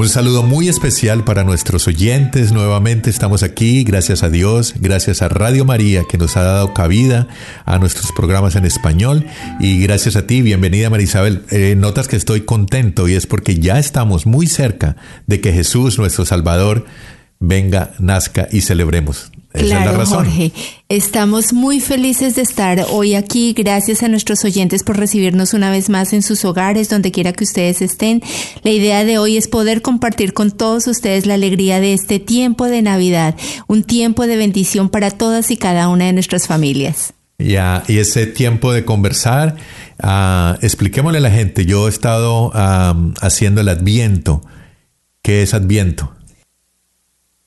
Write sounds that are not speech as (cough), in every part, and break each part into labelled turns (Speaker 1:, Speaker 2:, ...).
Speaker 1: Un saludo muy especial para nuestros oyentes. Nuevamente estamos aquí, gracias a Dios, gracias a Radio María que nos ha dado cabida a nuestros programas en español. Y gracias a ti, bienvenida Marisabel. Eh, notas que estoy contento y es porque ya estamos muy cerca de que Jesús, nuestro Salvador, venga, nazca y celebremos. Esa es la
Speaker 2: Claro,
Speaker 1: razón.
Speaker 2: Jorge. Estamos muy felices de estar hoy aquí. Gracias a nuestros oyentes por recibirnos una vez más en sus hogares, donde quiera que ustedes estén. La idea de hoy es poder compartir con todos ustedes la alegría de este tiempo de Navidad, un tiempo de bendición para todas y cada una de nuestras familias.
Speaker 1: Ya, y ese tiempo de conversar, ah, expliquémosle a la gente, yo he estado haciendo el adviento. ¿Qué es adviento?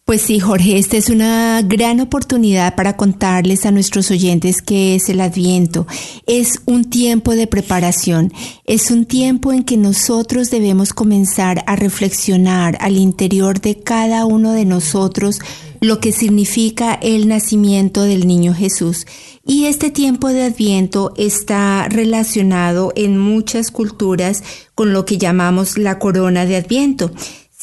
Speaker 2: Pues sí, Jorge, esta es una gran oportunidad para contarles a nuestros oyentes qué es el Adviento. Es un tiempo de preparación, es un tiempo en que nosotros debemos comenzar a reflexionar al interior de cada uno de nosotros lo que significa el nacimiento del niño Jesús. Y este tiempo de Adviento está relacionado en muchas culturas con lo que llamamos la corona de Adviento.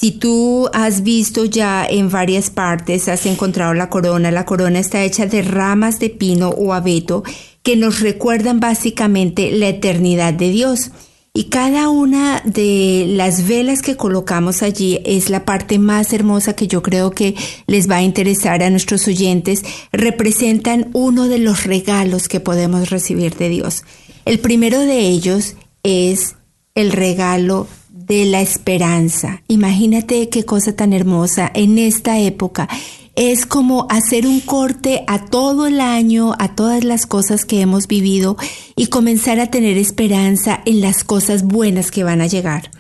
Speaker 2: Si tú has visto ya en varias partes, has encontrado la corona, la corona está hecha de ramas de pino o abeto que nos recuerdan básicamente la eternidad de Dios. Y cada una de las velas que colocamos allí es la parte más hermosa que yo creo que les va a interesar a nuestros oyentes. Representan uno de los regalos que podemos recibir de Dios. El primero de ellos es el regalo de la esperanza. Imagínate qué cosa tan hermosa en esta época. Es como hacer un corte a todo el año, a todas las cosas que hemos vivido y comenzar a tener esperanza en las cosas buenas que van a llegar.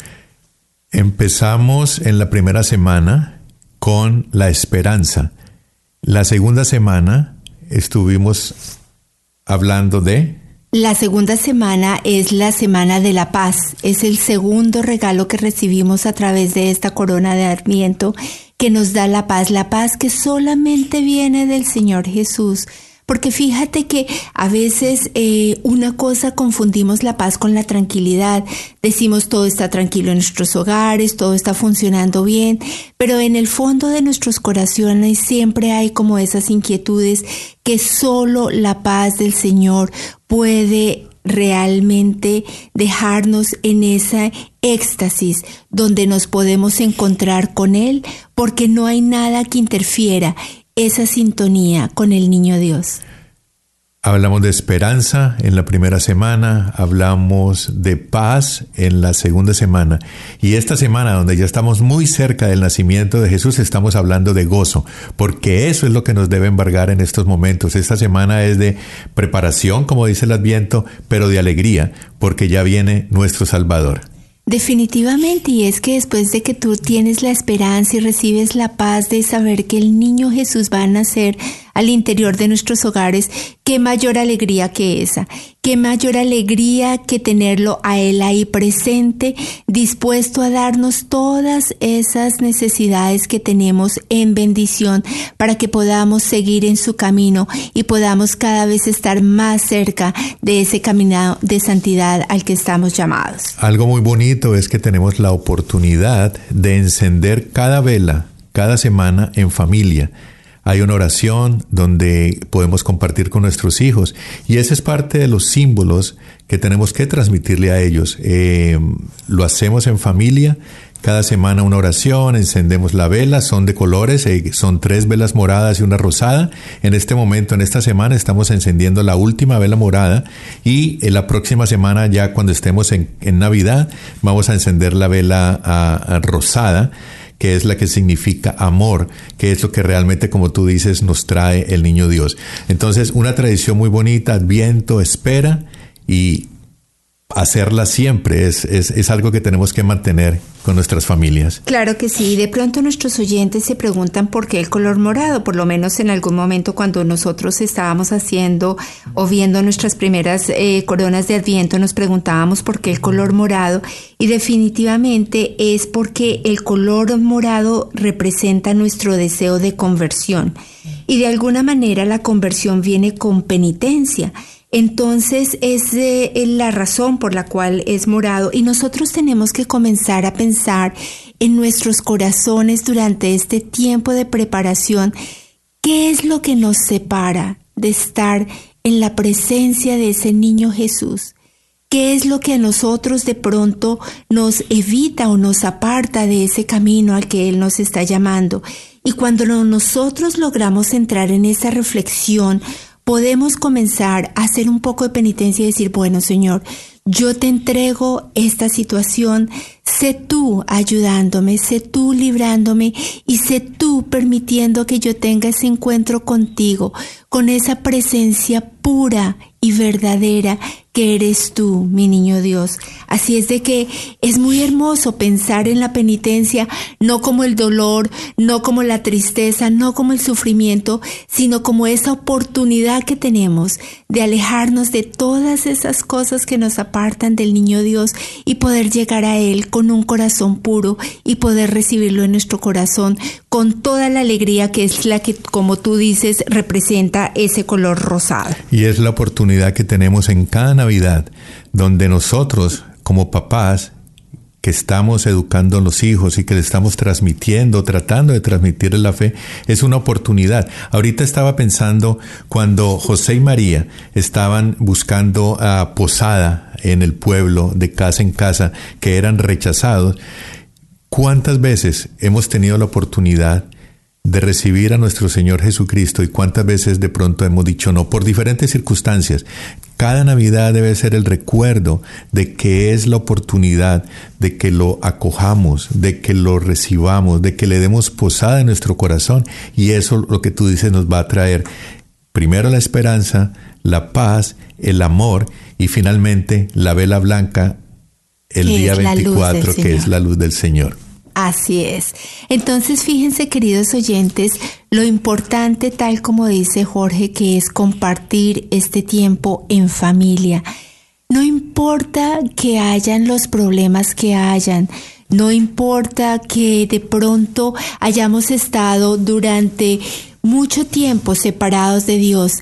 Speaker 1: Empezamos en la primera semana con la esperanza. La segunda semana estuvimos hablando de
Speaker 2: la segunda semana es la semana de la paz. Es el segundo regalo que recibimos a través de esta corona de Adviento que nos da la paz, la paz que solamente viene del Señor Jesús. Porque fíjate que a veces eh, una cosa confundimos la paz con la tranquilidad. Decimos todo está tranquilo en nuestros hogares, todo está funcionando bien, pero en el fondo de nuestros corazones siempre hay como esas inquietudes que solo la paz del Señor puede realmente dejarnos en esa éxtasis donde nos podemos encontrar con Él porque no hay nada que interfiera esa sintonía con el niño Dios.
Speaker 1: Hablamos de esperanza en la primera semana, hablamos de paz en la segunda semana y esta semana donde ya estamos muy cerca del nacimiento de Jesús estamos hablando de gozo, porque eso es lo que nos debe embargar en estos momentos. Esta semana es de preparación, como dice el Adviento, pero de alegría, porque ya viene nuestro Salvador.
Speaker 2: Definitivamente, y es que después de que tú tienes la esperanza y recibes la paz de saber que el niño Jesús va a nacer al interior de nuestros hogares, qué mayor alegría que esa, qué mayor alegría que tenerlo a Él ahí presente, dispuesto a darnos todas esas necesidades que tenemos en bendición para que podamos seguir en su camino y podamos cada vez estar más cerca de ese camino de santidad al que estamos llamados.
Speaker 1: Algo muy bonito es que tenemos la oportunidad de encender cada vela cada semana en familia hay una oración donde podemos compartir con nuestros hijos y ese es parte de los símbolos que tenemos que transmitirle a ellos. Eh, lo hacemos en familia, cada semana una oración, encendemos la vela, son de colores, eh, son tres velas moradas y una rosada. En este momento, en esta semana, estamos encendiendo la última vela morada y en la próxima semana, ya cuando estemos en, Navidad, vamos a encender la vela rosada que es la que significa amor, que es lo que realmente, como tú dices, nos trae el niño Dios. Entonces, una tradición muy bonita, adviento, espera y hacerla siempre es, es, algo que tenemos que mantener con nuestras familias.
Speaker 2: Claro que sí. De pronto nuestros oyentes se preguntan por qué el color morado. Por lo menos en algún momento cuando nosotros estábamos haciendo o viendo nuestras primeras eh, coronas de Adviento nos preguntábamos por qué el color morado. Y definitivamente es porque el color morado representa nuestro deseo de conversión. Y de alguna manera la conversión viene con penitencia. Entonces es la razón por la cual es morado y nosotros tenemos que comenzar a pensar en nuestros corazones durante este tiempo de preparación, ¿qué es lo que nos separa de estar en la presencia de ese niño Jesús? ¿Qué es lo que a nosotros de pronto nos evita o nos aparta de ese camino al que Él nos está llamando? Y cuando nosotros logramos entrar en esa reflexión, podemos comenzar a hacer un poco de penitencia y decir, bueno Señor, yo te entrego esta situación, sé tú ayudándome, sé tú librándome y sé tú permitiendo que yo tenga ese encuentro contigo, con esa presencia pura y verdadera que eres tú, mi niño Dios. Así es de que es muy hermoso pensar en la penitencia no como el dolor, no como la tristeza, no como el sufrimiento, sino como esa oportunidad que tenemos de alejarnos de todas esas cosas que nos apartan del niño Dios y poder llegar a Él con un corazón puro y poder recibirlo en nuestro corazón con toda la alegría que es la que, como tú dices, representa ese color rosado.
Speaker 1: Y es la oportunidad que tenemos en cada Navidad, donde nosotros, como papás, que estamos educando a los hijos y que le estamos transmitiendo, tratando de transmitirles la fe, es una oportunidad. Ahorita estaba pensando cuando José y María estaban buscando a posada en el pueblo, de casa en casa, que eran rechazados, ¿cuántas veces hemos tenido la oportunidad de recibir a nuestro Señor Jesucristo y cuántas veces de pronto hemos dicho no por diferentes circunstancias. Cada Navidad debe ser el recuerdo de que es la oportunidad de que lo acojamos, de que lo recibamos, de que le demos posada en nuestro corazón y eso lo que tú dices nos va a traer primero la esperanza, la paz, el amor y finalmente la vela blanca el día 24 que es la luz del Señor.
Speaker 2: Así es. Entonces, fíjense, queridos oyentes, lo importante, tal como dice Jorge, que es compartir este tiempo en familia. No importa que hayan los problemas que hayan, no importa que de pronto hayamos estado durante mucho tiempo separados de Dios,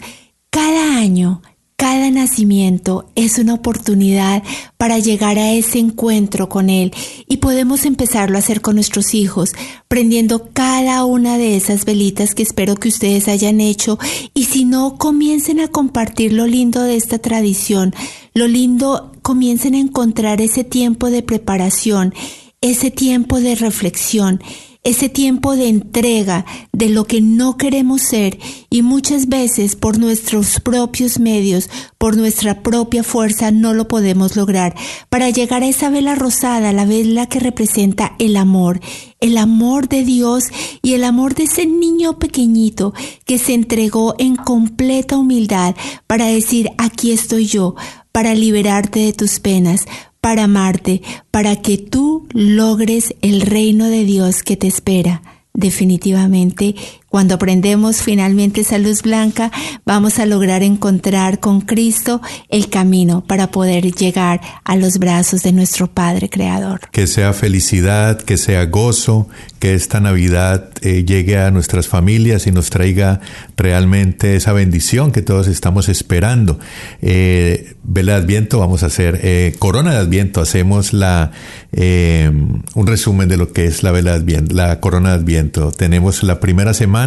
Speaker 2: cada año cada nacimiento es una oportunidad para llegar a ese encuentro con Él y podemos empezarlo a hacer con nuestros hijos, prendiendo cada una de esas velitas que espero que ustedes hayan hecho. Y si no, comiencen a compartir lo lindo de esta tradición, lo lindo, comiencen a encontrar ese tiempo de preparación, ese tiempo de reflexión ese tiempo de entrega de lo que no queremos ser y muchas veces por nuestros propios medios, por nuestra propia fuerza no lo podemos lograr. Para llegar a esa vela rosada, la vela que representa el amor, el amor de Dios y el amor de ese niño pequeñito que se entregó en completa humildad para decir, aquí estoy yo, para liberarte de tus penas, para amarte, para que tú logres el reino de Dios que te espera. Definitivamente cuando aprendemos finalmente esa luz blanca, vamos a lograr encontrar con Cristo el camino para poder llegar a los brazos de nuestro Padre Creador.
Speaker 1: Que sea felicidad, que sea gozo, que esta Navidad eh, llegue a nuestras familias y nos traiga realmente esa bendición que todos estamos esperando. Eh, Vela de Adviento, vamos a hacer eh, Corona de Adviento, hacemos la un resumen de lo que es la Vela de Adviento, la Corona de Adviento. Tenemos la primera semana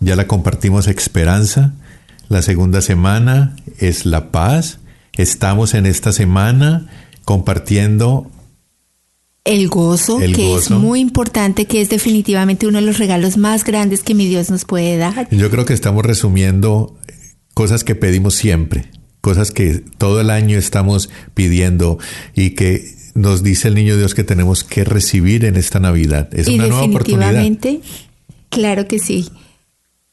Speaker 1: ya la compartimos esperanza. La segunda semana es la paz. Estamos en esta semana compartiendo
Speaker 2: el gozo, que es muy importante, que es definitivamente uno de los regalos más grandes que mi Dios nos puede dar.
Speaker 1: Yo creo que estamos resumiendo cosas que pedimos siempre, cosas que todo el año estamos pidiendo y que nos dice el niño Dios que tenemos que recibir en esta Navidad. Es una nueva oportunidad.
Speaker 2: Claro que sí.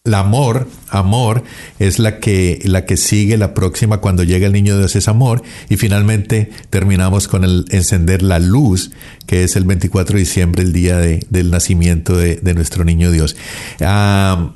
Speaker 1: El amor, amor es la que, la que sigue la próxima cuando llega el niño Dios es amor y finalmente terminamos con el encender la luz que es el 24 de diciembre, el día del nacimiento de, nuestro niño Dios. Ah,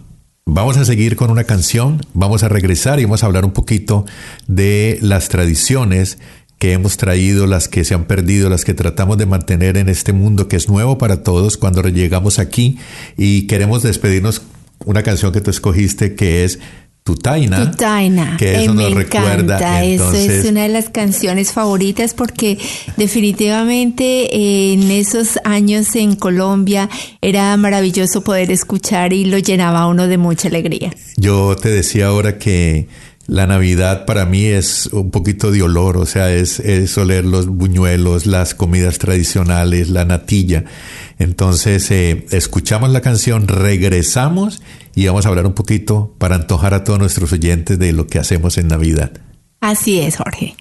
Speaker 1: vamos a seguir con una canción, vamos a regresar y vamos a hablar un poquito de las tradiciones que hemos traído, las que se han perdido, las que tratamos de mantener en este mundo que es nuevo para todos cuando llegamos aquí y queremos despedirnos una canción que tú escogiste que es Tutaina.
Speaker 2: Tutaina.
Speaker 1: Que eso
Speaker 2: nos
Speaker 1: recuerda.
Speaker 2: Eso es una de las canciones favoritas porque definitivamente en esos años en Colombia era maravilloso poder escuchar y lo llenaba uno de mucha alegría.
Speaker 1: Yo te decía ahora que la Navidad para mí es un poquito de olor, o sea, es, es oler los buñuelos, las comidas tradicionales, la natilla. Entonces, eh, escuchamos la canción, regresamos y vamos a hablar un poquito para antojar a todos nuestros oyentes de lo que hacemos en Navidad.
Speaker 2: Así es, Jorge.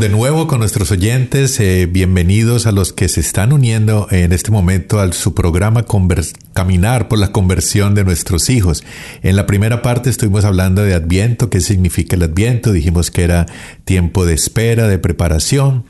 Speaker 3: De
Speaker 1: nuevo con nuestros oyentes. eh, bienvenidos a los que se están uniendo en este momento a su programa Caminar por la conversión de nuestros hijos. En la primera parte estuvimos hablando de Adviento, qué significa el Adviento. Dijimos que era tiempo de espera, de preparación.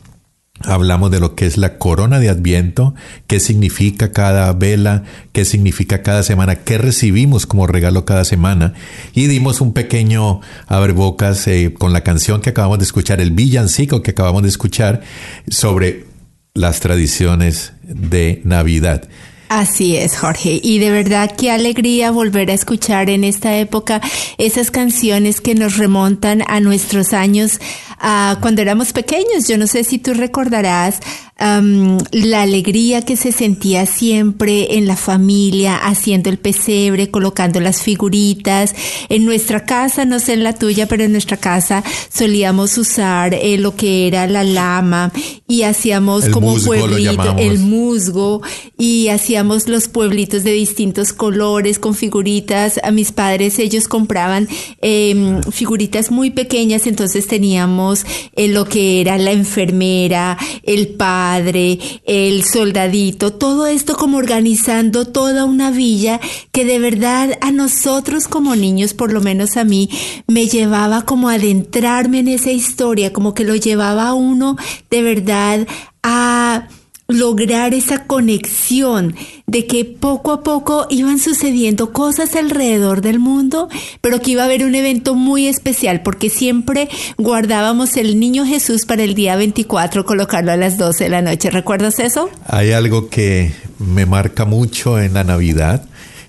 Speaker 1: Hablamos de lo que es la corona de Adviento, qué significa cada vela, qué significa cada semana, qué recibimos como regalo cada semana. Y dimos un pequeño abrebocas eh, con la canción que acabamos de escuchar, el villancico que acabamos de escuchar, sobre las tradiciones de Navidad.
Speaker 2: Así es, Jorge. Y de verdad qué alegría volver a escuchar en esta época esas canciones que nos remontan a nuestros años ah, cuando éramos pequeños. Yo no sé si tú recordarás la alegría que se sentía siempre en la familia, haciendo el pesebre, colocando las figuritas. En nuestra casa, no sé en la tuya, pero en nuestra casa solíamos usar eh, lo que era la lama y hacíamos
Speaker 1: El
Speaker 2: como pueblito, el musgo y hacíamos los pueblitos de distintos colores con figuritas. A mis padres ellos compraban eh, figuritas muy pequeñas, entonces teníamos eh, lo que era la enfermera, el padre, el soldadito, todo esto como organizando toda una villa que de verdad a nosotros como niños, por lo menos a mí, me llevaba como a adentrarme en esa historia, como que lo llevaba a uno de verdad a lograr esa conexión de que poco a poco iban sucediendo cosas alrededor del mundo, pero que iba a haber un evento muy especial porque siempre guardábamos el niño Jesús para el día 24, colocarlo a las 12 de la noche. ¿Recuerdas eso?
Speaker 1: Hay algo que me marca mucho en la Navidad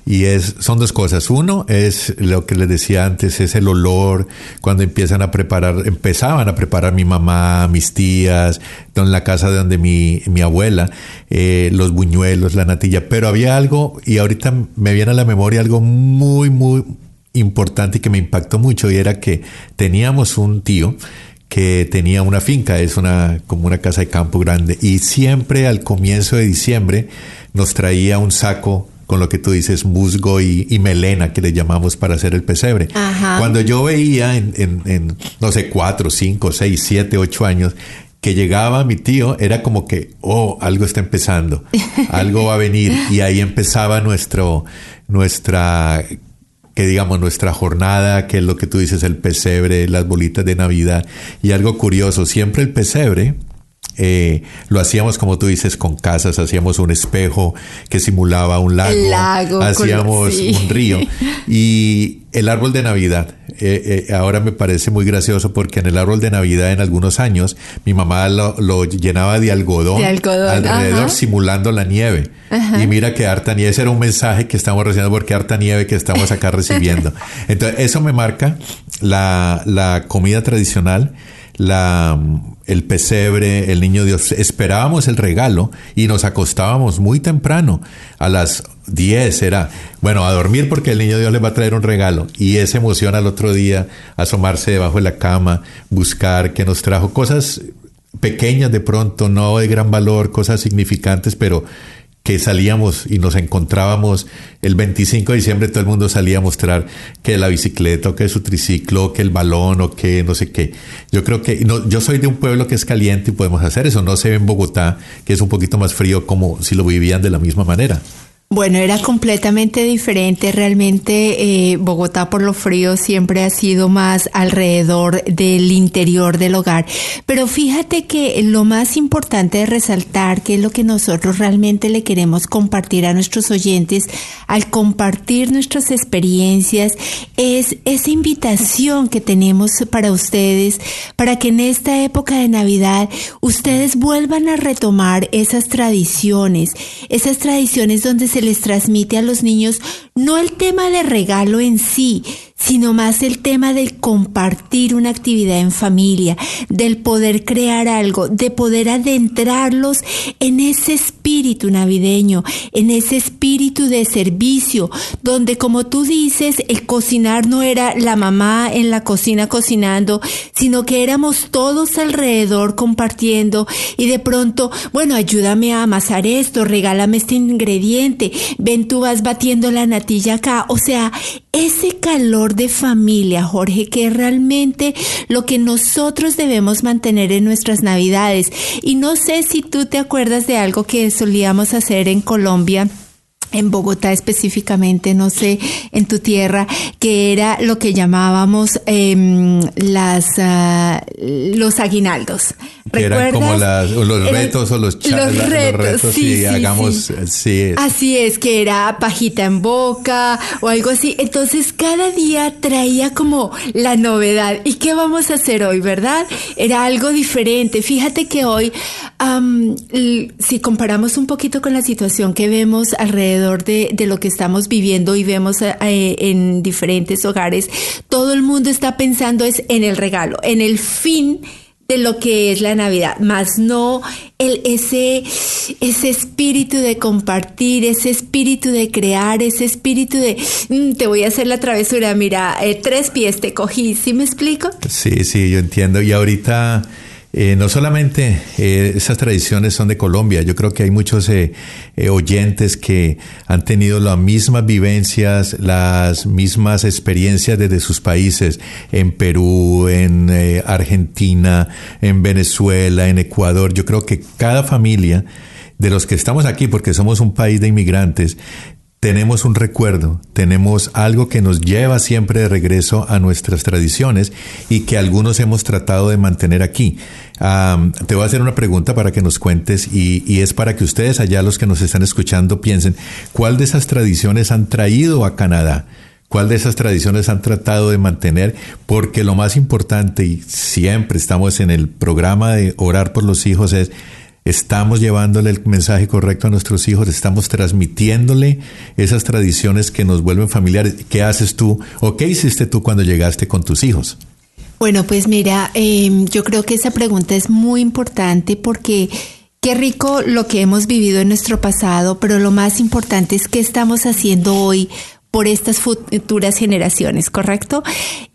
Speaker 1: y es son dos cosas. Uno es lo que les decía antes, es el olor cuando empiezan a preparar, empezaban a preparar mi mamá, mis tías, en la casa de donde mi, mi abuela, eh, los buñuelos, la natilla. Pero había algo y ahorita me viene a la memoria algo muy muy importante y que me impactó mucho y era que teníamos un tío que tenía una finca, es una como una casa de campo grande y siempre al comienzo de diciembre nos traía un saco con lo que tú dices, musgo y, y melena, que le llamamos para hacer el pesebre.
Speaker 2: Ajá.
Speaker 1: Cuando yo veía en, en- en, no sé, cuatro, cinco, seis, siete, ocho años, que llegaba mi tío, era como que, oh, algo está empezando, (laughs) algo va a venir. Y ahí empezaba nuestro, nuestra que digamos nuestra jornada, que es lo que tú dices, el pesebre, las bolitas de Navidad. Y algo curioso, siempre el pesebre eh, lo hacíamos como tú dices con casas, hacíamos un espejo que simulaba un lago,
Speaker 2: lago,
Speaker 1: hacíamos
Speaker 2: sí.
Speaker 1: un río (laughs) y el árbol de Navidad. eh, eh, ahora me parece muy gracioso porque en el árbol de Navidad en algunos años mi mamá lo, lo llenaba de algodón,
Speaker 2: De algodón,
Speaker 1: alrededor
Speaker 2: ajá.
Speaker 1: simulando la nieve. Y mira que harta nieve, ese era un mensaje que estamos recibiendo porque harta nieve que estamos acá (laughs) recibiendo. Entonces, eso me marca la, la comida tradicional, la, el pesebre, el niño Dios. Esperábamos el regalo y nos acostábamos muy temprano, a las 10 era, bueno, a dormir porque el niño Dios le va a traer un regalo. Y esa emoción al otro día, asomarse debajo de la cama, buscar que nos trajo cosas pequeñas de pronto, no de gran valor, cosas significantes, pero que salíamos y nos encontrábamos el 25 de diciembre, todo el mundo salía a mostrar que la bicicleta, o que su triciclo, o que el balón, o que no sé qué. Yo creo que no, yo soy de un pueblo que es caliente y podemos hacer eso. No se ve en Bogotá, que es un poquito más frío, como si lo vivían de la misma manera.
Speaker 2: Bueno, era completamente diferente. Realmente eh, Bogotá por lo frío siempre ha sido más alrededor del interior del hogar. Pero fíjate que lo más importante de resaltar, que es lo que nosotros realmente le queremos compartir a nuestros oyentes al compartir nuestras experiencias, es esa invitación que tenemos para ustedes, para que en esta época de Navidad ustedes vuelvan a retomar esas tradiciones, esas tradiciones donde se les transmite a los niños no el tema de regalo en sí, sino más el tema del compartir una actividad en familia, del poder crear algo, de poder adentrarlos en ese espíritu navideño, en ese espíritu de servicio, donde como tú dices, el cocinar no era la mamá en la cocina cocinando, sino que éramos todos alrededor compartiendo y de pronto, bueno, ayúdame a amasar esto, regálame este ingrediente, ven tú vas batiendo la natilla acá, o sea, ese calor de familia, Jorge, que es realmente lo que nosotros debemos mantener en nuestras navidades. Y no sé si tú te acuerdas de algo que solíamos hacer en Colombia en Bogotá específicamente, no sé, en tu tierra, que era lo que llamábamos eh, las uh, los aguinaldos.
Speaker 1: Que eran como las, los retos o los,
Speaker 2: los, retos,
Speaker 1: los retos,
Speaker 2: sí,
Speaker 1: y
Speaker 2: sí,
Speaker 1: hagamos,
Speaker 2: sí.
Speaker 1: sí. es.
Speaker 2: Así es, que era pajita en boca o algo así. Entonces cada día traía como la novedad. ¿Y qué vamos a hacer hoy, verdad? Era algo diferente. Fíjate que hoy, um, si comparamos un poquito con la situación que vemos de, lo que estamos viviendo y vemos eh, en diferentes hogares, todo el mundo está pensando es en el regalo, en el fin de lo que es la Navidad, más no el, ese, ese espíritu de compartir, ese espíritu de crear, ese espíritu de mm, te voy a hacer la travesura, mira, eh, tres pies te cogí, ¿sí me explico?
Speaker 1: Sí, sí, yo entiendo. Y ahorita eh, no solamente eh, esas tradiciones son de Colombia, yo creo que hay muchos eh, oyentes que han tenido las mismas vivencias, las mismas experiencias desde sus países, en Perú, en Argentina, en Venezuela, en Ecuador. Yo creo que cada familia de los que estamos aquí, porque somos un país de inmigrantes, tenemos un recuerdo, tenemos algo que nos lleva siempre de regreso a nuestras tradiciones y que algunos hemos tratado de mantener aquí. Te voy a hacer una pregunta para que nos cuentes y, es para que ustedes allá, los que nos están escuchando, piensen cuál de esas tradiciones han traído a Canadá. ¿Cuál de esas tradiciones han tratado de mantener? Porque lo más importante, y siempre estamos en el programa de orar por los hijos, es estamos llevándole el mensaje correcto a nuestros hijos, estamos transmitiéndole esas tradiciones que nos vuelven familiares. ¿Qué haces tú o qué hiciste tú cuando llegaste con tus hijos?
Speaker 2: Bueno, pues mira, eh, yo creo que esa pregunta es muy importante porque qué rico lo que hemos vivido en nuestro pasado, pero lo más importante es qué estamos haciendo hoy por estas futuras generaciones, ¿correcto?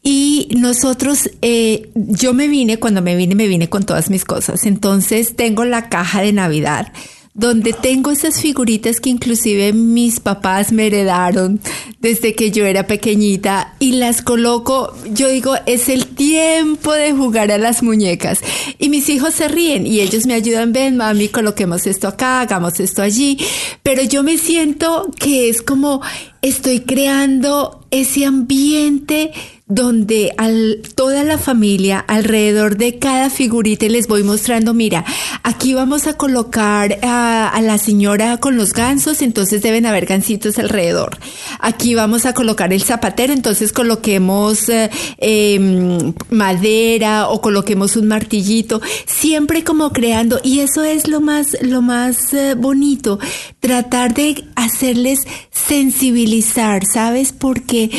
Speaker 2: Y nosotros, eh, yo me vine, cuando me vine, me vine con todas mis cosas. Entonces tengo la caja de Navidad donde tengo esas figuritas que inclusive mis papás me heredaron desde que yo era pequeñita y las coloco, yo digo, es el tiempo de jugar a las muñecas. Y mis hijos se ríen y ellos me ayudan, ven mami, coloquemos esto acá, hagamos esto allí, pero yo me siento que es como estoy creando ese ambiente donde al, toda la familia alrededor de cada figurita les voy mostrando, mira, aquí vamos a colocar a, la señora con los gansos, entonces deben haber gansitos alrededor. Aquí vamos a colocar el zapatero, entonces coloquemos eh, eh, madera o coloquemos un martillito, siempre como creando, y eso es lo más, lo más eh, bonito, tratar de hacerles ¿sabes? Porque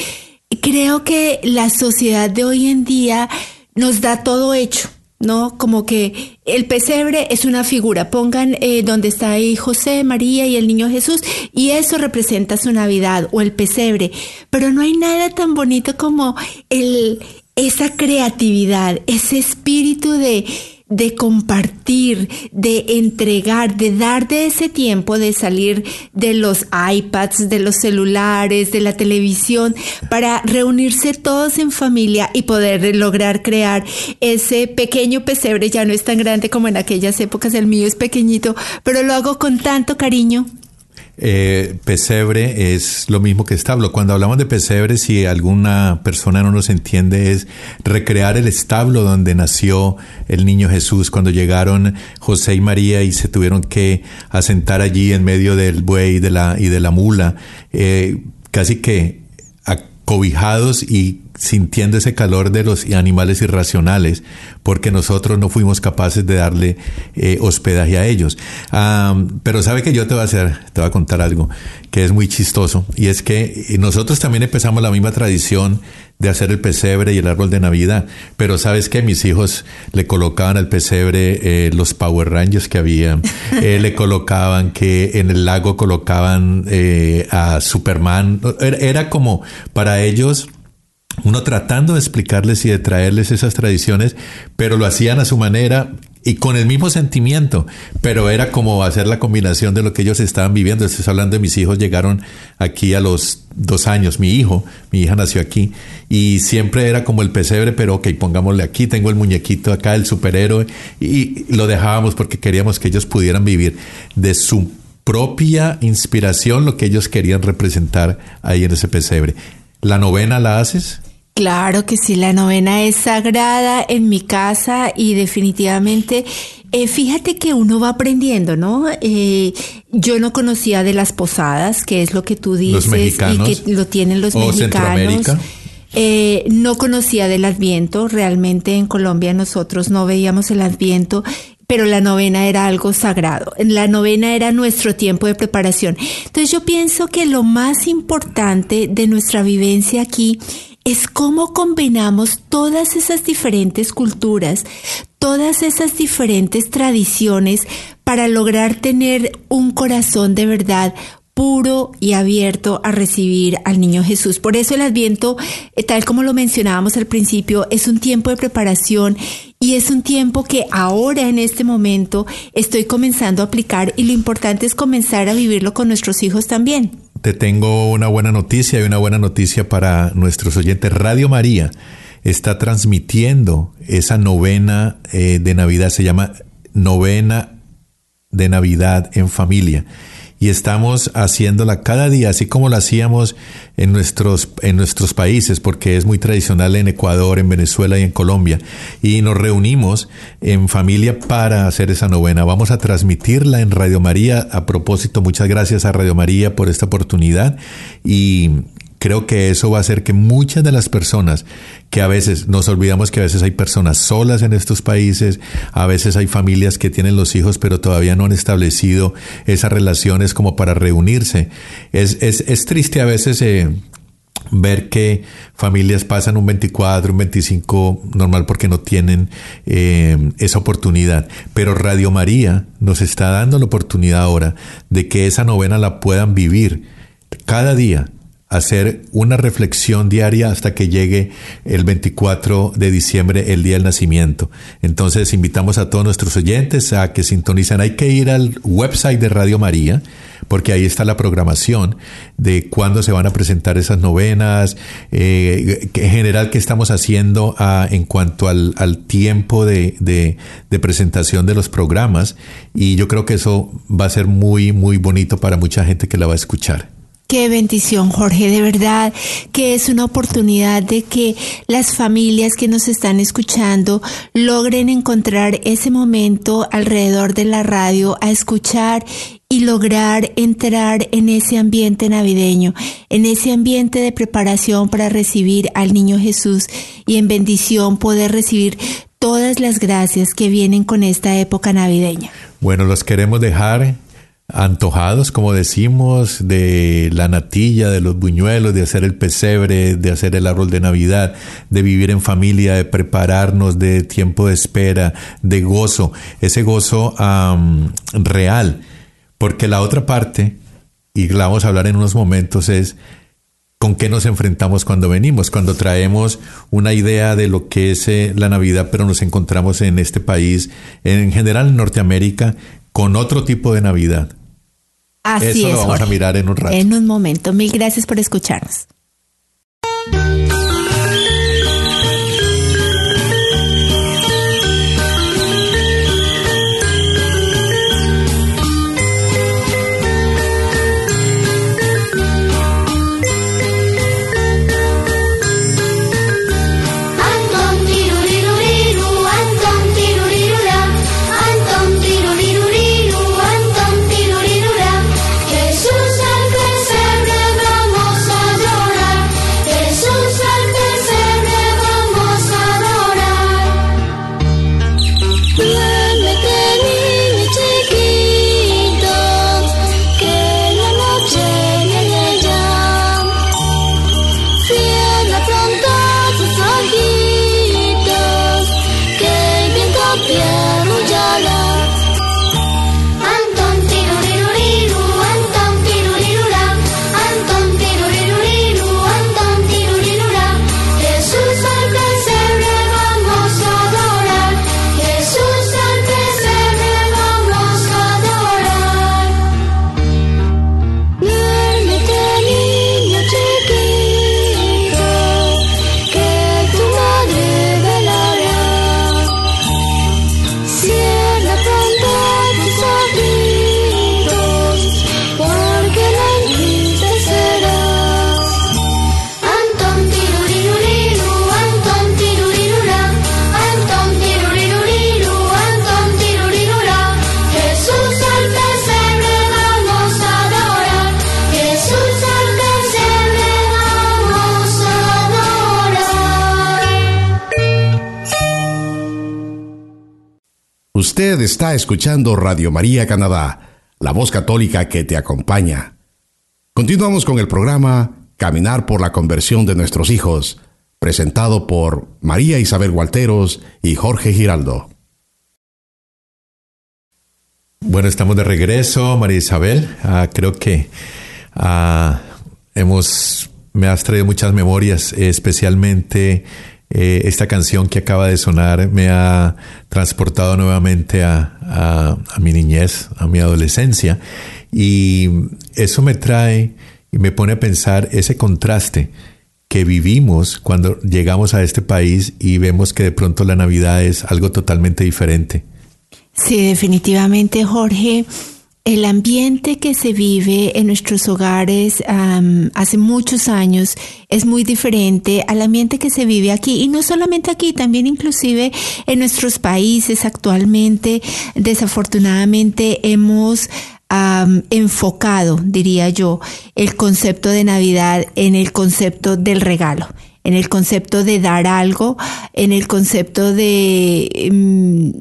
Speaker 2: creo que la sociedad de hoy en día nos da todo hecho. ¿no? Como que el pesebre es una figura, pongan eh, donde está ahí José, María y el niño Jesús, y eso representa su Navidad o el pesebre, pero no hay nada tan bonito como el, esa creatividad, ese espíritu de, de compartir, de entregar, de dar de ese tiempo, de salir de los iPads, de los celulares, de la televisión, para reunirse todos en familia y poder lograr crear ese pequeño pesebre. Ya no es tan grande como en aquellas épocas, el mío es pequeñito, pero lo hago con tanto cariño.
Speaker 1: Eh, pesebre es lo mismo que establo. Cuando hablamos de pesebre, si alguna persona no nos entiende, es recrear el establo donde nació el niño Jesús, cuando llegaron José y María y se tuvieron que asentar allí en medio del buey y de la, y de la mula, eh, casi que acobijados y sintiendo ese calor de los animales irracionales, porque nosotros no fuimos capaces de darle eh, hospedaje a ellos. Um, pero sabe que yo te voy a hacer, te voy a contar algo que es muy chistoso, y es que nosotros también empezamos la misma tradición de hacer el pesebre y el árbol de Navidad, pero sabes que mis hijos le colocaban al pesebre eh, los Power Rangers que había, eh, le (laughs) colocaban que en el lago colocaban eh, a Superman, era, era como para ellos uno tratando de explicarles y de traerles esas tradiciones, pero lo hacían a su manera y con el mismo sentimiento, pero era como hacer la combinación de lo que ellos estaban viviendo. Estoy hablando de mis hijos, llegaron aquí a los dos años, mi hijo, mi hija nació aquí, y siempre era como el pesebre, pero ok, pongámosle aquí, tengo el muñequito acá, el superhéroe, y lo dejábamos porque queríamos que ellos pudieran vivir de su propia inspiración lo que ellos querían representar ahí en ese pesebre. ¿La novena la haces?
Speaker 2: Claro que sí, la novena es sagrada en mi casa y definitivamente, eh, fíjate que uno va aprendiendo, ¿no? Eh, yo no conocía de las posadas, que es lo que tú dices y que lo tienen los
Speaker 1: o
Speaker 2: mexicanos. Eh, no conocía del Adviento, realmente en Colombia nosotros no veíamos el Adviento pero la novena era algo sagrado. La novena era nuestro tiempo de preparación. Entonces yo pienso que lo más importante de nuestra vivencia aquí es cómo combinamos todas esas diferentes culturas, todas esas diferentes tradiciones para lograr tener un corazón de verdad puro y abierto a recibir al niño Jesús. Por eso el adviento, eh, tal como lo mencionábamos al principio, es un tiempo de preparación y es un tiempo que ahora en este momento estoy comenzando a aplicar y lo importante es comenzar a vivirlo con nuestros hijos también.
Speaker 1: Te tengo una buena noticia y una buena noticia para nuestros oyentes. Radio María está transmitiendo esa novena eh, de Navidad, se llama novena de Navidad en familia y estamos haciéndola cada día, así como la hacíamos en nuestros, en nuestros países, porque es muy tradicional en Ecuador, en Venezuela y en Colombia. Y nos reunimos en familia para hacer esa novena. Vamos a transmitirla en Radio María. A propósito, muchas gracias a Radio María por esta oportunidad y Creo que eso va a hacer que muchas de las personas que a veces nos olvidamos que a veces hay personas solas en estos países, a veces hay familias que tienen los hijos pero todavía no han establecido esas relaciones como para reunirse. Es, es, es triste a veces eh, ver que familias pasan un 24, un 25 normal porque no tienen eh, esa oportunidad. Pero Radio María nos está dando la oportunidad ahora de que esa novena la puedan vivir cada día hacer una reflexión diaria hasta que llegue el 24 de diciembre, el día del nacimiento. Entonces invitamos a todos nuestros oyentes a que sintonicen. Hay que ir al website de Radio María, porque ahí está la programación de cuándo se van a presentar esas novenas, eh, en general qué estamos haciendo ah, en cuanto al, tiempo de, de presentación de los programas. Y yo creo que eso va a ser muy, muy bonito para mucha gente que la va a escuchar.
Speaker 2: Qué bendición, Jorge, de verdad que es una oportunidad de que las familias que nos están escuchando logren encontrar ese momento alrededor de la radio a escuchar y lograr entrar en ese ambiente navideño, en ese ambiente de preparación para recibir al niño Jesús y en bendición poder recibir todas las gracias que vienen con esta época navideña.
Speaker 1: Bueno, los queremos dejar antojados, como decimos, de la natilla, de los buñuelos, de hacer el pesebre, de hacer el árbol de Navidad, de vivir en familia, de prepararnos, de tiempo de espera, de gozo, ese gozo real. Porque la otra parte, y la vamos a hablar en unos momentos, es con qué nos enfrentamos cuando venimos, cuando traemos una idea de lo que es eh, la Navidad, pero nos encontramos en este país, en general en Norteamérica, con otro tipo de Navidad.
Speaker 2: Así
Speaker 1: Eso
Speaker 2: es.
Speaker 1: lo vamos a mirar en un rato.
Speaker 2: En un momento. Mil gracias por escucharnos.
Speaker 4: Usted está escuchando Radio María Canadá, la voz católica que te acompaña. Continuamos con el programa Caminar por la conversión de nuestros hijos, presentado por María Isabel Gualteros y Jorge Giraldo.
Speaker 1: Bueno, estamos de regreso, María Isabel. Ah, creo que ah, hemos, me has traído muchas memorias, especialmente eh, esta canción que acaba de sonar me ha transportado nuevamente a, a, a, mi niñez, a mi adolescencia, y eso me trae y me pone a pensar ese contraste que vivimos cuando llegamos a este país y vemos que de pronto la Navidad es algo totalmente diferente.
Speaker 2: Sí, definitivamente, Jorge. El ambiente que se vive en nuestros hogares hace muchos años es muy diferente al ambiente que se vive aquí y no solamente aquí, también inclusive en nuestros países actualmente. Desafortunadamente hemos um, enfocado, diría yo, el concepto de Navidad en el concepto del regalo en el concepto de dar algo, en el concepto de um,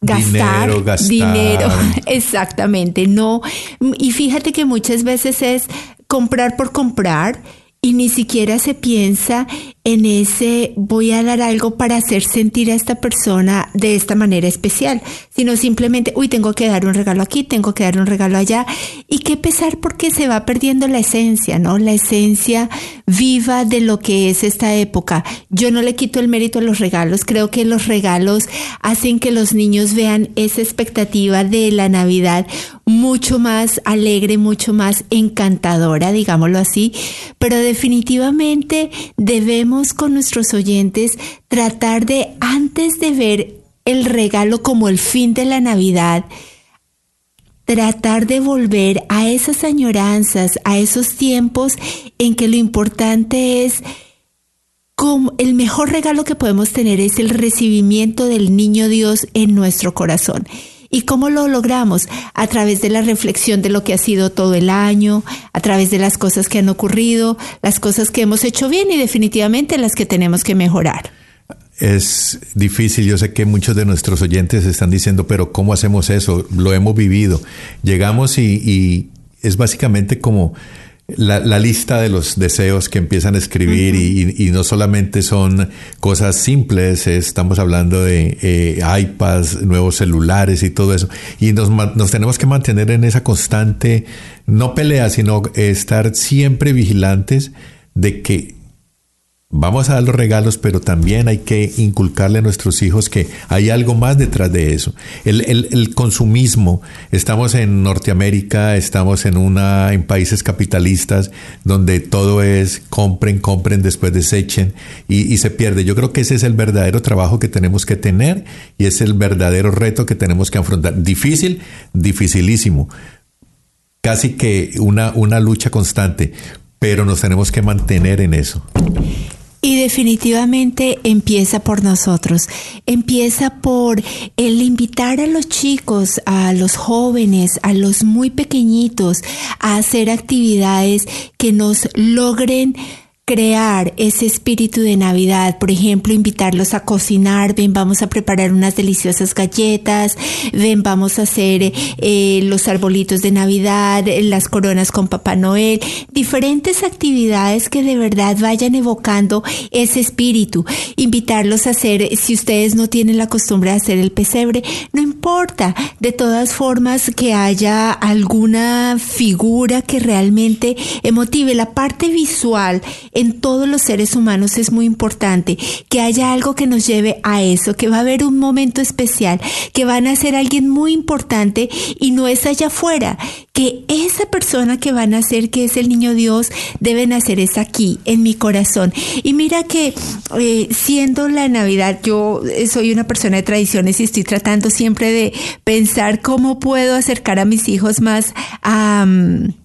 Speaker 2: gastar
Speaker 1: dinero, gastar.
Speaker 2: dinero, (laughs) exactamente, no. Y fíjate que muchas veces es comprar por comprar y ni siquiera se piensa en ese voy a dar algo para hacer sentir a esta persona de esta manera especial, sino simplemente, uy, tengo que dar un regalo aquí, tengo que dar un regalo allá. Y qué pesar porque se va perdiendo la esencia, ¿no? La esencia viva de lo que es esta época. Yo no le quito el mérito a los regalos, creo que los regalos hacen que los niños vean esa expectativa de la Navidad mucho más alegre, mucho más encantadora, digámoslo así, pero definitivamente debemos con nuestros oyentes tratar de, antes de ver el regalo como el fin de la Navidad, tratar de volver a esas añoranzas, a esos tiempos en que lo importante es como el mejor regalo que podemos tener es el recibimiento del niño Dios en nuestro corazón. ¿Y cómo lo logramos? A través de la reflexión de lo que ha sido todo el año, a través de las cosas que han ocurrido, las cosas que hemos hecho bien y definitivamente las que tenemos que mejorar.
Speaker 1: Es difícil, yo sé que muchos de nuestros oyentes están diciendo, pero ¿cómo hacemos eso? Lo hemos vivido. Llegamos y, es básicamente como la, la, lista de los deseos que empiezan a escribir uh -huh. y, y, no solamente son cosas simples, estamos hablando de eh, iPads, nuevos celulares y todo eso. Y nos, nos, tenemos que mantener en esa constante, no pelea, sino estar siempre vigilantes de que Vamos a dar los regalos, pero también hay que inculcarle a nuestros hijos que hay algo más detrás de eso. El, consumismo, estamos en Norteamérica, estamos en una, en países capitalistas donde todo es compren, compren, después desechen y, y se pierde. Yo creo que ese es el verdadero trabajo que tenemos que tener y es el verdadero reto que tenemos que afrontar. Difícil, dificilísimo. Casi que una, una lucha constante, pero nos tenemos que mantener en eso.
Speaker 2: Y definitivamente empieza por nosotros, empieza por el invitar a los chicos, a los jóvenes, a los muy pequeñitos a hacer actividades que nos logren crear ese espíritu de Navidad, por ejemplo, invitarlos a cocinar, ven, vamos a preparar unas deliciosas galletas, ven, vamos a hacer eh, los arbolitos de Navidad, las coronas con Papá Noel, diferentes actividades que de verdad vayan evocando ese espíritu, invitarlos a hacer, si ustedes no tienen la costumbre de hacer el pesebre, no importa, de todas formas que haya alguna figura que realmente emotive la parte visual, en todos los seres humanos es muy importante que haya algo que nos lleve a eso, que va a haber un momento especial, que van a ser alguien muy importante y no es allá afuera, que esa persona que van a ser, que es el niño Dios, deben hacer es aquí, en mi corazón. Y mira que eh, siendo la Navidad, yo soy una persona de tradiciones y estoy tratando siempre de pensar cómo puedo acercar a mis hijos más a... Um,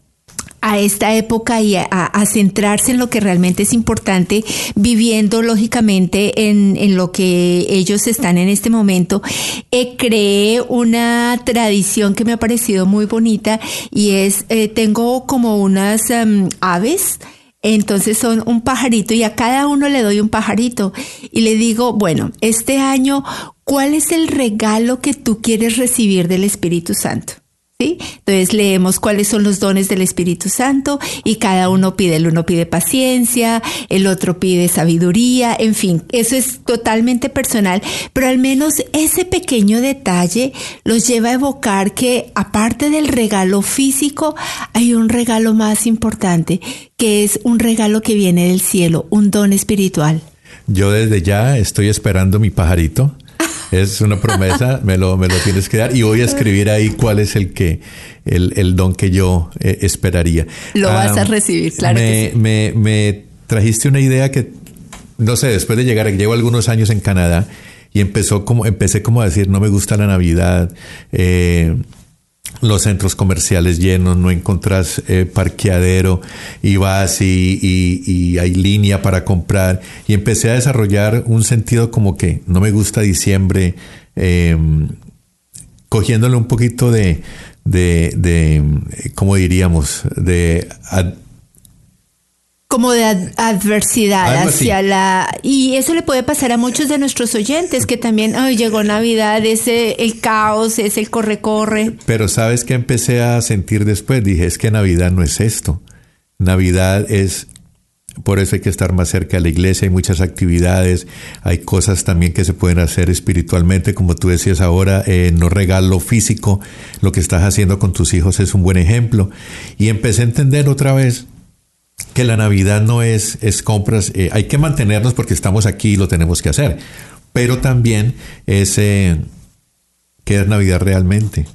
Speaker 2: a esta época y a, centrarse en lo que realmente es importante, viviendo lógicamente en, en lo que ellos están en este momento, eh, creé una tradición que me ha parecido muy bonita y es, eh, tengo como unas um, aves, entonces son un pajarito y a cada uno le doy un pajarito y le digo, bueno, este año ¿cuál es el regalo que tú quieres recibir del Espíritu Santo? ¿Sí? Entonces leemos cuáles son los dones del Espíritu Santo y cada uno pide, el uno pide paciencia, el otro pide sabiduría, en fin, eso es totalmente personal, pero al menos ese pequeño detalle los lleva a evocar que aparte del regalo físico, hay un regalo más importante, que es un regalo que viene del cielo, un don espiritual.
Speaker 1: Yo desde ya estoy esperando mi pajarito. Es una promesa, (laughs) me lo, me lo tienes que dar y voy a escribir ahí cuál es el que el, el don que yo eh, esperaría.
Speaker 2: Lo vas a recibir, claro
Speaker 1: Me,
Speaker 2: que sí.
Speaker 1: me, me trajiste una idea que, no sé, después de llegar, llevo algunos años en Canadá y empezó como, empecé como a decir, no me gusta la Navidad, eh, los centros comerciales llenos, no encontrás eh, parqueadero y vas y, y- hay línea para comprar. Y empecé a desarrollar un sentido como que no me gusta diciembre, eh, cogiéndole un poquito de, de, ¿cómo diríamos? De
Speaker 2: como de ad- adversidad
Speaker 1: Algo así.
Speaker 2: hacia la y eso le puede pasar a muchos de nuestros oyentes que también ay llegó Navidad es el caos es el corre corre
Speaker 1: Pero sabes que empecé a sentir después, dije, es que Navidad no es esto. Navidad es, por eso hay que estar más cerca de la iglesia, hay muchas actividades, hay cosas también que se pueden hacer espiritualmente, como tú decías ahora, eh, no regalo físico, lo que estás haciendo con tus hijos es un buen ejemplo. Y empecé a entender otra vez que la Navidad no es, es compras, eh, hay que mantenernos porque estamos aquí y lo tenemos que hacer, pero también es... eh, ¿Qué es Navidad realmente?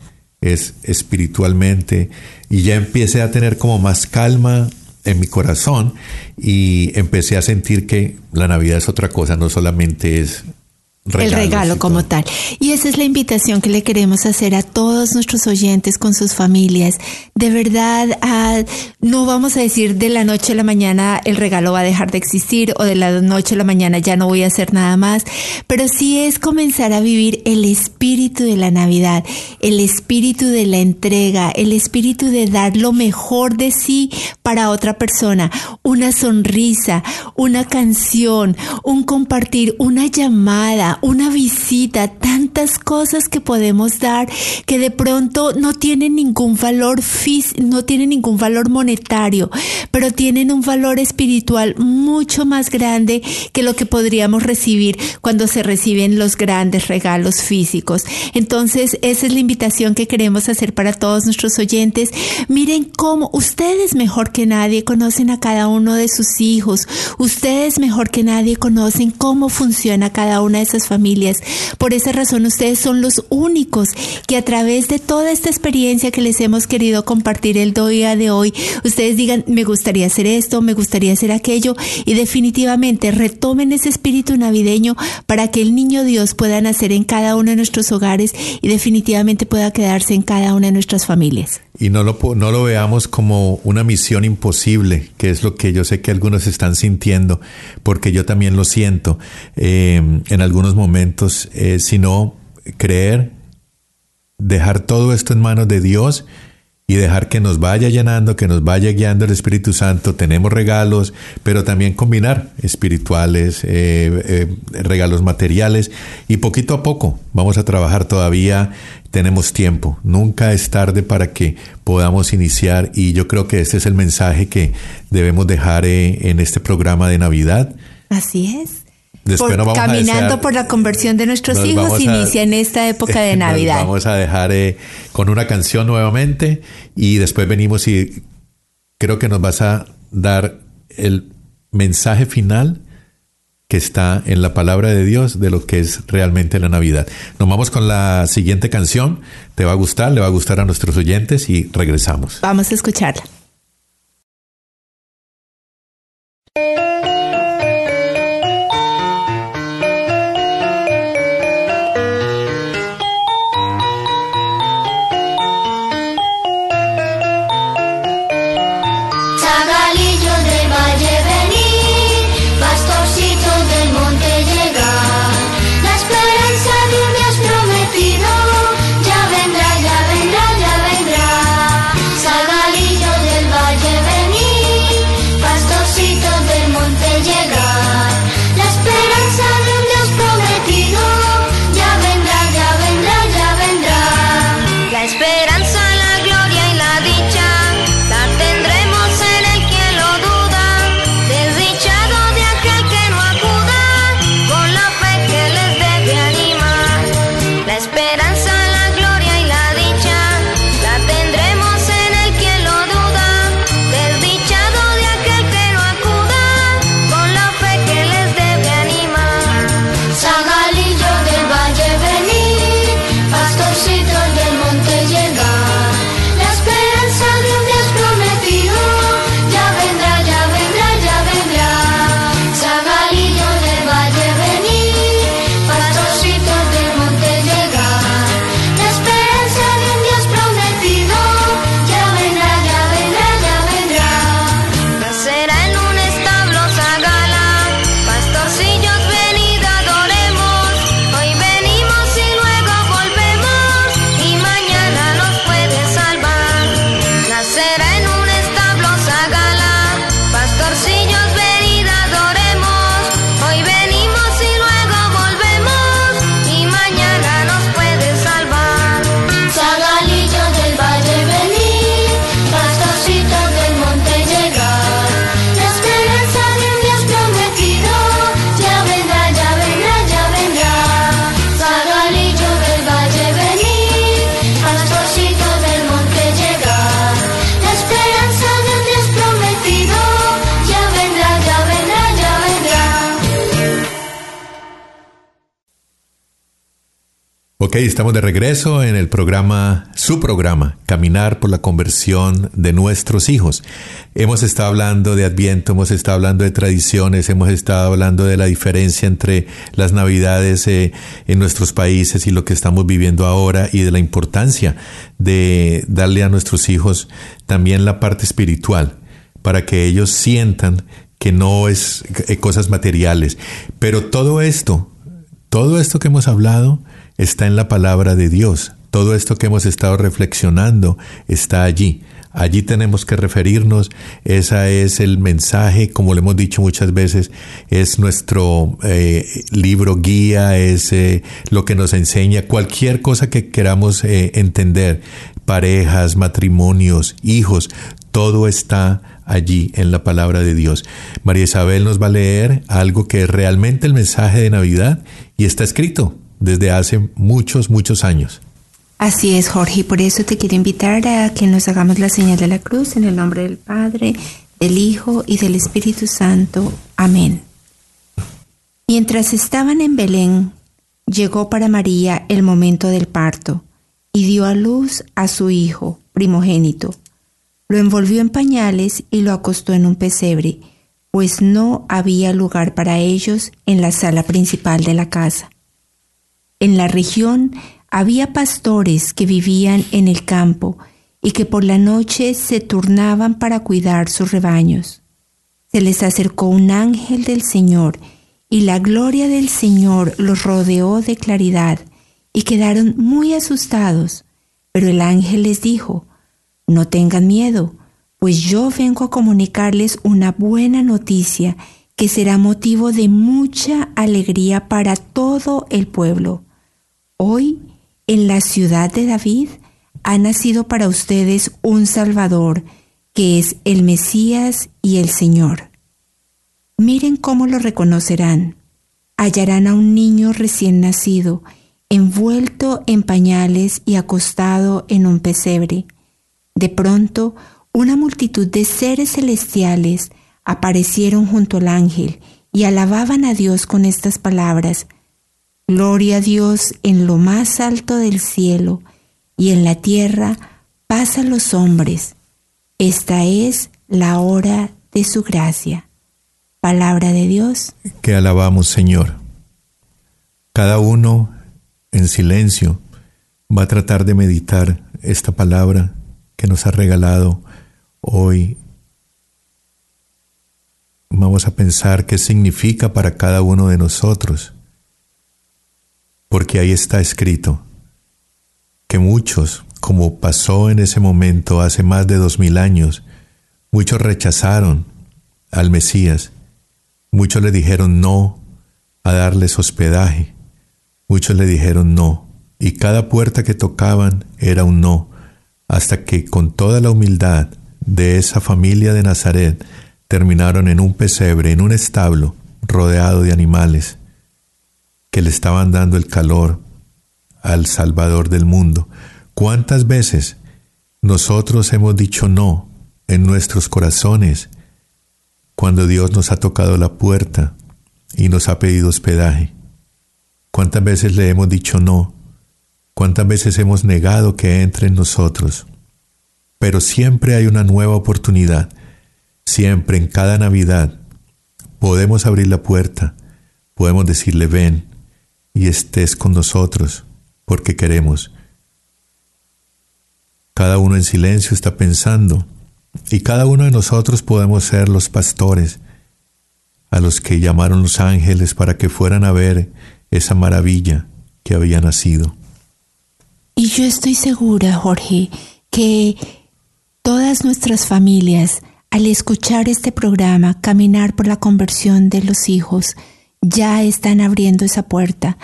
Speaker 1: Es espiritualmente. Y ya empecé a tener como más calma en mi corazón y empecé a sentir que la Navidad es otra cosa, no solamente es
Speaker 2: el regalo como tal. Y esa es la invitación que le queremos hacer a todos nuestros oyentes con sus familias. De verdad, ah, no vamos a decir de la noche a la mañana el regalo va a dejar de existir o de la noche a la mañana ya no voy a hacer nada más, pero sí es comenzar a vivir el espíritu de la Navidad, el espíritu de la entrega, el espíritu de dar lo mejor de sí para otra persona, una sonrisa, una canción, un compartir, una llamada, una visita, tantas cosas que podemos dar que de pronto no tienen ningún valor fís no tienen ningún valor monetario, pero tienen un valor espiritual mucho más grande que lo que podríamos recibir cuando se reciben los grandes regalos físicos. Entonces, esa es la invitación que queremos hacer para todos nuestros oyentes. Miren cómo ustedes mejor que nadie conocen a cada uno de sus hijos. Ustedes mejor que nadie conocen cómo funciona cada una de esas familias. Por esa razón, ustedes son los únicos que a través de toda esta experiencia que les hemos querido compartir el día de hoy, ustedes digan, me gustaría hacer esto, me gustaría hacer aquello y definitivamente retomen ese espíritu navideño para que el niño Dios pueda nacer en cada uno de nuestros hogares y definitivamente pueda quedarse en cada una de nuestras familias.
Speaker 1: Y no lo, no lo veamos como una misión imposible, que es lo que yo sé que algunos están sintiendo, porque yo también lo siento eh, en algunos momentos, eh, sino creer, dejar todo esto en manos de Dios y dejar que nos vaya llenando, que nos vaya guiando el Espíritu Santo. Tenemos regalos, pero también combinar espirituales, eh, eh, regalos materiales y poquito a poco vamos a trabajar todavía. Tenemos tiempo, nunca es tarde para que podamos iniciar y yo creo que este es el mensaje que debemos dejar eh, en este programa de Navidad.
Speaker 2: Así es.
Speaker 1: Después
Speaker 2: Por-
Speaker 1: nos vamos a
Speaker 2: caminando
Speaker 1: desear-
Speaker 2: por la conversión de nuestros hijos
Speaker 1: a-
Speaker 2: inicia en esta época de (laughs)
Speaker 1: Nos
Speaker 2: Navidad.
Speaker 1: vamos a dejar eh, con una canción nuevamente y después venimos y creo que nos vas a dar el mensaje final que está en la palabra de Dios de lo que es realmente la Navidad. Nos vamos con la siguiente canción. Te va a gustar, le va a gustar a nuestros oyentes y regresamos.
Speaker 2: Vamos a escucharla.
Speaker 1: Ok, estamos de regreso en el programa, su programa, Caminar por la conversión de nuestros hijos. Hemos estado hablando de Adviento, hemos estado hablando de tradiciones, hemos estado hablando de la diferencia entre las Navidades eh, en nuestros países y lo que estamos viviendo ahora y de la importancia de darle a nuestros hijos también la parte espiritual para que ellos sientan que no es eh, cosas materiales. Pero todo esto, todo esto que hemos hablado, está en la palabra de Dios. Todo esto que hemos estado reflexionando está allí. Allí tenemos que referirnos. Ese es el mensaje, como le hemos dicho muchas veces, es nuestro eh, libro guía, es eh, lo que nos enseña cualquier cosa que queramos eh, entender. Parejas, matrimonios, hijos, todo está allí en la palabra de Dios. María Isabel nos va a leer algo que es realmente el mensaje de Navidad y está escrito desde hace muchos, muchos años.
Speaker 2: Así es, Jorge, y por eso te quiero invitar a que nos hagamos la señal de la cruz en el nombre del Padre, del Hijo y del Espíritu Santo. Amén. Mientras estaban en Belén, llegó para María el momento del parto y dio a luz a su hijo primogénito. Lo envolvió en pañales y lo acostó en un pesebre, pues no había lugar para ellos en la sala principal de la casa. En la región había pastores que vivían en el campo y que por la noche se turnaban para cuidar sus rebaños. Se les acercó un ángel del Señor y la gloria del Señor los rodeó de claridad y quedaron muy asustados. Pero el ángel les dijo, no tengan miedo, pues yo vengo a comunicarles una buena noticia que será motivo de mucha alegría para todo el pueblo. Hoy, en la ciudad de David, ha nacido para ustedes un Salvador, que es el Mesías y el Señor. Miren cómo lo reconocerán. Hallarán a un niño recién nacido, envuelto en pañales y acostado en un pesebre. De pronto, una multitud de seres celestiales aparecieron junto al ángel y alababan a Dios con estas palabras. Gloria a Dios en lo más alto del cielo y en la tierra paz a los hombres. Esta es la hora de su gracia. Palabra de Dios.
Speaker 1: Que alabamos, Señor. Cada uno en silencio va a tratar de meditar esta palabra que nos ha regalado hoy. Vamos a pensar qué significa para cada uno de nosotros porque ahí está escrito que muchos, como pasó en ese momento hace más de dos mil años, muchos rechazaron al Mesías, muchos le dijeron no a darles hospedaje, muchos le dijeron no, y cada puerta que tocaban era un no, hasta que con toda la humildad de esa familia de Nazaret terminaron en un pesebre, en un establo, rodeado de animales, que le estaban dando el calor al Salvador del mundo. ¿Cuántas veces nosotros hemos dicho no en nuestros corazones cuando Dios nos ha tocado la puerta y nos ha pedido hospedaje? ¿Cuántas veces le hemos dicho no? ¿Cuántas veces hemos negado que entre en nosotros? Pero siempre hay una nueva oportunidad. Siempre en cada Navidad podemos abrir la puerta, podemos decirle ven, y estés con nosotros, porque queremos. Cada uno en silencio está pensando, y cada uno de nosotros podemos ser los pastores a los que llamaron los ángeles para que fueran a ver esa maravilla que había nacido.
Speaker 2: Y yo estoy segura, Jorge, que todas nuestras familias, al escuchar este programa, caminar por la conversión de los hijos, ya están abriendo esa puerta,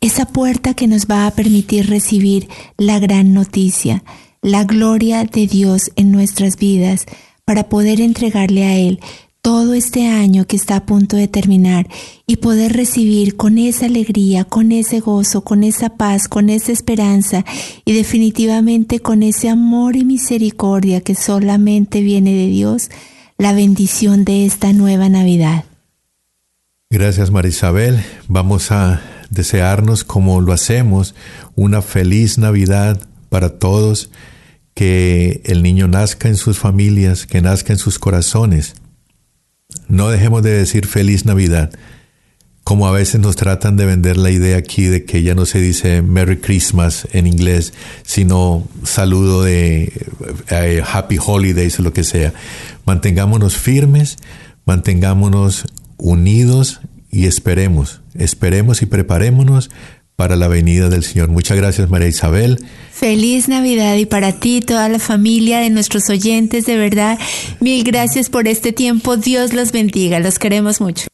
Speaker 2: esa puerta que nos va a permitir recibir la gran noticia, la gloria de Dios en nuestras vidas, para poder entregarle a Él todo este año que está a punto de terminar y poder recibir con esa alegría, con ese gozo, con esa paz, con esa esperanza y definitivamente con ese amor y misericordia que solamente viene de Dios, la bendición de esta nueva Navidad.
Speaker 1: Gracias Marisabel. Vamos a desearnos como lo hacemos una feliz Navidad para todos, que el niño nazca en sus familias, que nazca en sus corazones. No dejemos de decir feliz Navidad, como a veces nos tratan de vender la idea aquí de que ya no se dice Merry Christmas en inglés, sino saludo de eh, Happy Holidays o lo que sea. Mantengámonos firmes, mantengámonos unidos y esperemos, esperemos y preparémonos para la venida del Señor. Muchas gracias María Isabel.
Speaker 2: Feliz Navidad y para ti, toda la familia de nuestros oyentes, de verdad, mil gracias por este tiempo. Dios los bendiga, los queremos mucho.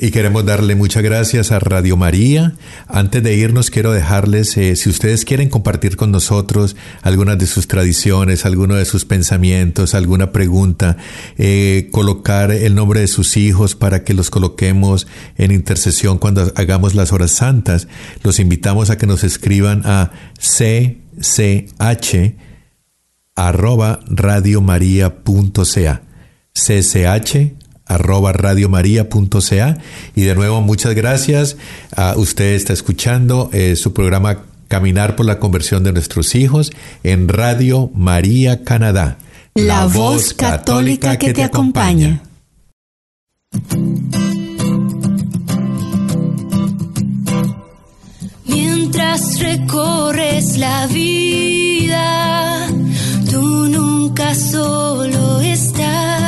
Speaker 1: Y queremos darle muchas gracias a Radio María. Antes de irnos, quiero dejarles, eh, si ustedes quieren compartir con nosotros algunas de sus tradiciones, alguno de sus pensamientos, alguna pregunta, eh, colocar el nombre de sus hijos para que los coloquemos en intercesión cuando hagamos las horas santas, los invitamos a que nos escriban a cch arroba cch arroba radiomaria.ca y de nuevo muchas gracias. a usted está escuchando eh, su programa Caminar por la conversión de nuestros hijos en Radio María Canadá.
Speaker 2: La, voz católica, que, te acompaña.
Speaker 5: Mientras recorres la vida, tú nunca solo estás.